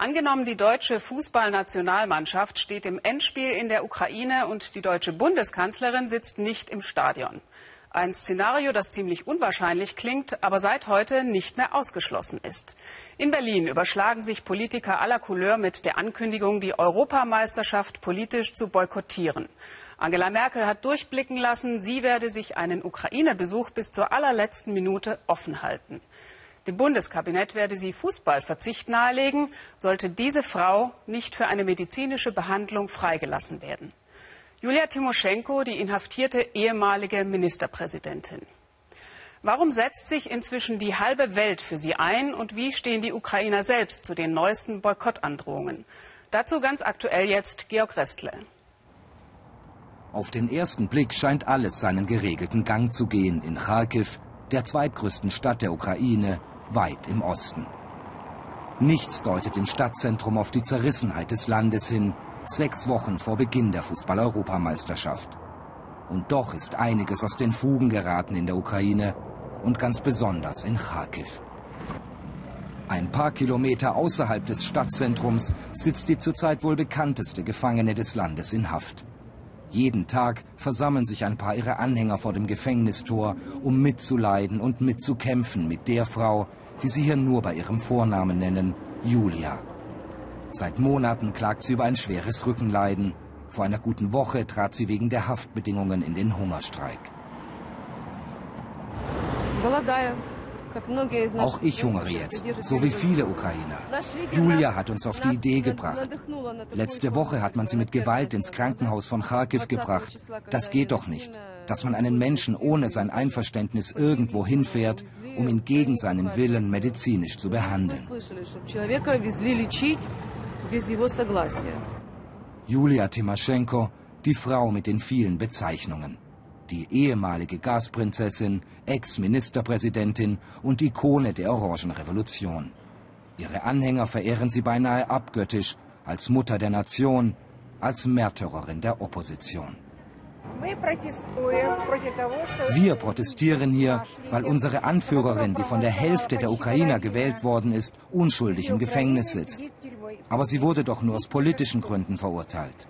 Angenommen, die deutsche Fußballnationalmannschaft steht im Endspiel in der Ukraine und die deutsche Bundeskanzlerin sitzt nicht im Stadion. Ein Szenario, das ziemlich unwahrscheinlich klingt, aber seit heute nicht mehr ausgeschlossen ist. In Berlin überschlagen sich Politiker aller Couleur mit der Ankündigung, die Europameisterschaft politisch zu boykottieren. Angela Merkel hat durchblicken lassen, sie werde sich einen Ukraine-Besuch bis zur allerletzten Minute offen halten. Dem Bundeskabinett werde sie Fußballverzicht nahelegen, sollte diese Frau nicht für eine medizinische Behandlung freigelassen werden. Julia Timoschenko, die inhaftierte ehemalige Ministerpräsidentin. Warum setzt sich inzwischen die halbe Welt für sie ein und wie stehen die Ukrainer selbst zu den neuesten Boykottandrohungen? Dazu ganz aktuell jetzt Georg Restle. Auf den ersten Blick scheint alles seinen geregelten Gang zu gehen in Kharkiv, der zweitgrößten Stadt der Ukraine, weit im Osten. Nichts deutet im Stadtzentrum auf die Zerrissenheit des Landes hin, sechs Wochen vor Beginn der Fußball-Europameisterschaft. Und doch ist einiges aus den Fugen geraten in der Ukraine und ganz besonders in Kharkiv. Ein paar Kilometer außerhalb des Stadtzentrums sitzt die zurzeit wohl bekannteste Gefangene des Landes in Haft. Jeden Tag versammeln sich ein paar ihrer Anhänger vor dem Gefängnistor, um mitzuleiden und mitzukämpfen mit der Frau, die sie hier nur bei ihrem Vornamen nennen, Julia. Seit Monaten klagt sie über ein schweres Rückenleiden. Vor einer guten Woche trat sie wegen der Haftbedingungen in den Hungerstreik. Auch ich hungere jetzt, so wie viele Ukrainer. Julia hat uns auf die Idee gebracht. Letzte Woche hat man sie mit Gewalt ins Krankenhaus von Kharkiv gebracht. Das geht doch nicht, dass man einen Menschen ohne sein Einverständnis irgendwo hinfährt, um ihn gegen seinen Willen medizinisch zu behandeln. Julia Timoschenko, die Frau mit den vielen Bezeichnungen die ehemalige Gasprinzessin, Ex-Ministerpräsidentin und Ikone der Orangenrevolution. Ihre Anhänger verehren sie beinahe abgöttisch als Mutter der Nation, als Märtyrerin der Opposition. Wir protestieren hier, weil unsere Anführerin, die von der Hälfte der Ukrainer gewählt worden ist, unschuldig im Gefängnis sitzt. Aber sie wurde doch nur aus politischen Gründen verurteilt.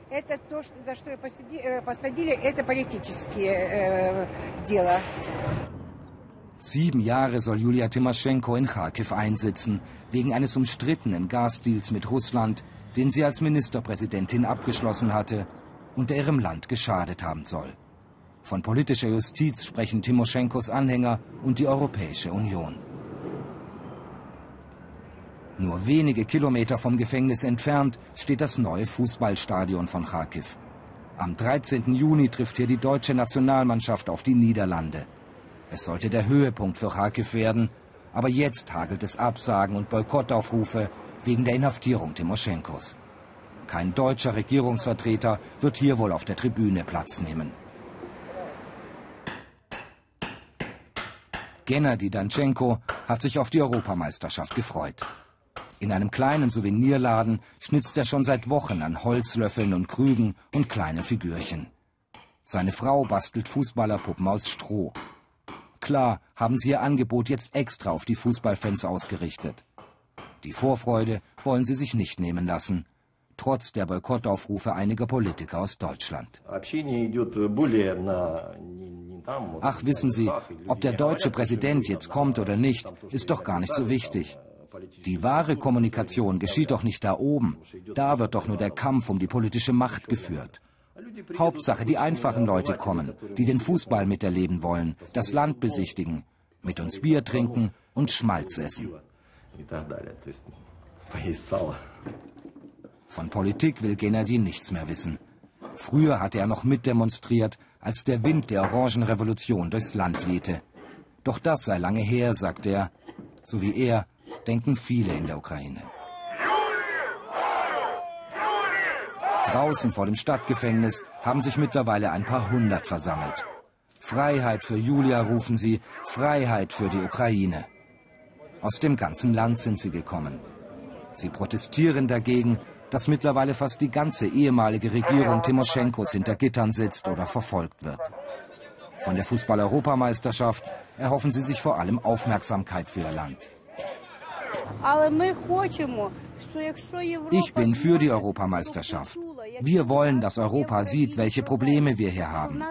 Sieben Jahre soll Julia Timoschenko in Kharkiv einsitzen, wegen eines umstrittenen Gasdeals mit Russland, den sie als Ministerpräsidentin abgeschlossen hatte und der ihrem Land geschadet haben soll. Von politischer Justiz sprechen Timoschenkos Anhänger und die Europäische Union. Nur wenige Kilometer vom Gefängnis entfernt steht das neue Fußballstadion von Kharkiv. Am 13. Juni trifft hier die deutsche Nationalmannschaft auf die Niederlande. Es sollte der Höhepunkt für Kharkiv werden, aber jetzt hagelt es Absagen und Boykottaufrufe wegen der Inhaftierung Timoschenkos. Kein deutscher Regierungsvertreter wird hier wohl auf der Tribüne Platz nehmen. Gennady Danchenko hat sich auf die Europameisterschaft gefreut. In einem kleinen Souvenirladen schnitzt er schon seit Wochen an Holzlöffeln und Krügen und kleinen Figürchen. Seine Frau bastelt Fußballerpuppen aus Stroh. Klar haben sie ihr Angebot jetzt extra auf die Fußballfans ausgerichtet. Die Vorfreude wollen sie sich nicht nehmen lassen trotz der Boykottaufrufe einiger Politiker aus Deutschland. Ach, wissen Sie, ob der deutsche Präsident jetzt kommt oder nicht, ist doch gar nicht so wichtig. Die wahre Kommunikation geschieht doch nicht da oben. Da wird doch nur der Kampf um die politische Macht geführt. Hauptsache, die einfachen Leute kommen, die den Fußball miterleben wollen, das Land besichtigen, mit uns Bier trinken und Schmalz essen. Von Politik will Gennady nichts mehr wissen. Früher hatte er noch mitdemonstriert, als der Wind der Orangenrevolution durchs Land wehte. Doch das sei lange her, sagt er. So wie er denken viele in der Ukraine. Draußen vor dem Stadtgefängnis haben sich mittlerweile ein paar hundert versammelt. Freiheit für Julia rufen sie, Freiheit für die Ukraine. Aus dem ganzen Land sind sie gekommen. Sie protestieren dagegen, dass mittlerweile fast die ganze ehemalige Regierung Timoschenkos hinter Gittern sitzt oder verfolgt wird. Von der Fußball-Europameisterschaft erhoffen sie sich vor allem Aufmerksamkeit für ihr Land. Ich bin für die Europameisterschaft. Wir wollen, dass Europa sieht, welche Probleme wir hier haben.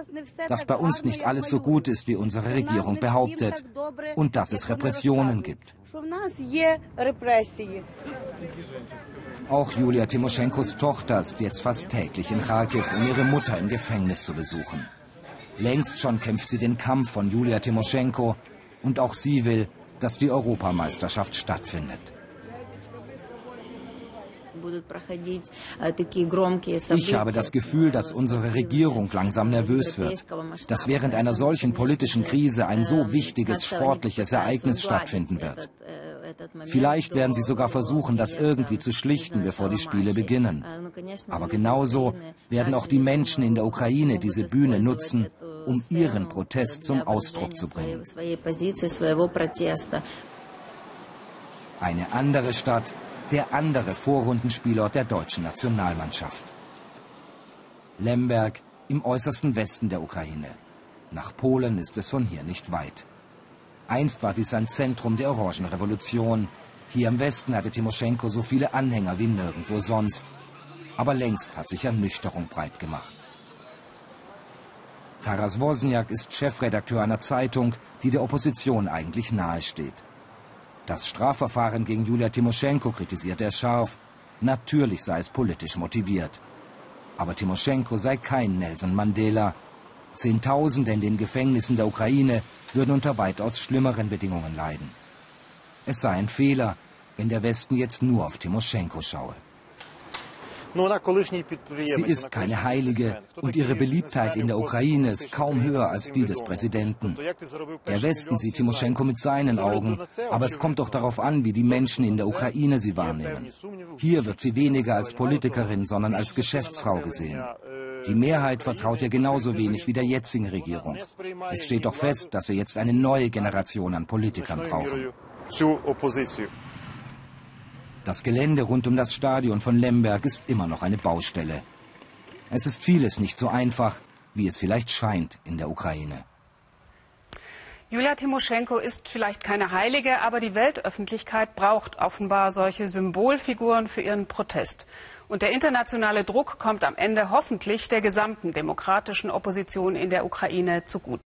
Dass bei uns nicht alles so gut ist, wie unsere Regierung behauptet. Und dass es Repressionen gibt. Auch Julia Timoschenkos Tochter ist jetzt fast täglich in Kharkiv, um ihre Mutter im Gefängnis zu besuchen. Längst schon kämpft sie den Kampf von Julia Timoschenko und auch sie will, dass die Europameisterschaft stattfindet. Ich habe das Gefühl, dass unsere Regierung langsam nervös wird, dass während einer solchen politischen Krise ein so wichtiges sportliches Ereignis stattfinden wird. Vielleicht werden sie sogar versuchen, das irgendwie zu schlichten, bevor die Spiele beginnen. Aber genauso werden auch die Menschen in der Ukraine diese Bühne nutzen, um ihren Protest zum Ausdruck zu bringen. Eine andere Stadt, der andere Vorrundenspielort der deutschen Nationalmannschaft. Lemberg im äußersten Westen der Ukraine. Nach Polen ist es von hier nicht weit. Einst war dies ein Zentrum der Orangenrevolution. Hier im Westen hatte Timoschenko so viele Anhänger wie nirgendwo sonst. Aber längst hat sich Ernüchterung breit gemacht. Taras Wozniak ist Chefredakteur einer Zeitung, die der Opposition eigentlich nahesteht. Das Strafverfahren gegen Julia Timoschenko kritisiert er scharf. Natürlich sei es politisch motiviert. Aber Timoschenko sei kein Nelson Mandela. Zehntausende in den Gefängnissen der Ukraine würden unter weitaus schlimmeren Bedingungen leiden. Es sei ein Fehler, wenn der Westen jetzt nur auf Timoschenko schaue. Sie ist keine Heilige und ihre Beliebtheit in der Ukraine ist kaum höher als die des Präsidenten. Der Westen sieht Timoschenko mit seinen Augen, aber es kommt doch darauf an, wie die Menschen in der Ukraine sie wahrnehmen. Hier wird sie weniger als Politikerin, sondern als Geschäftsfrau gesehen. Die Mehrheit vertraut ihr genauso wenig wie der jetzigen Regierung. Es steht doch fest, dass wir jetzt eine neue Generation an Politikern brauchen. Das Gelände rund um das Stadion von Lemberg ist immer noch eine Baustelle. Es ist vieles nicht so einfach, wie es vielleicht scheint in der Ukraine. Julia Timoschenko ist vielleicht keine Heilige, aber die Weltöffentlichkeit braucht offenbar solche Symbolfiguren für ihren Protest. Und der internationale Druck kommt am Ende hoffentlich der gesamten demokratischen Opposition in der Ukraine zugute.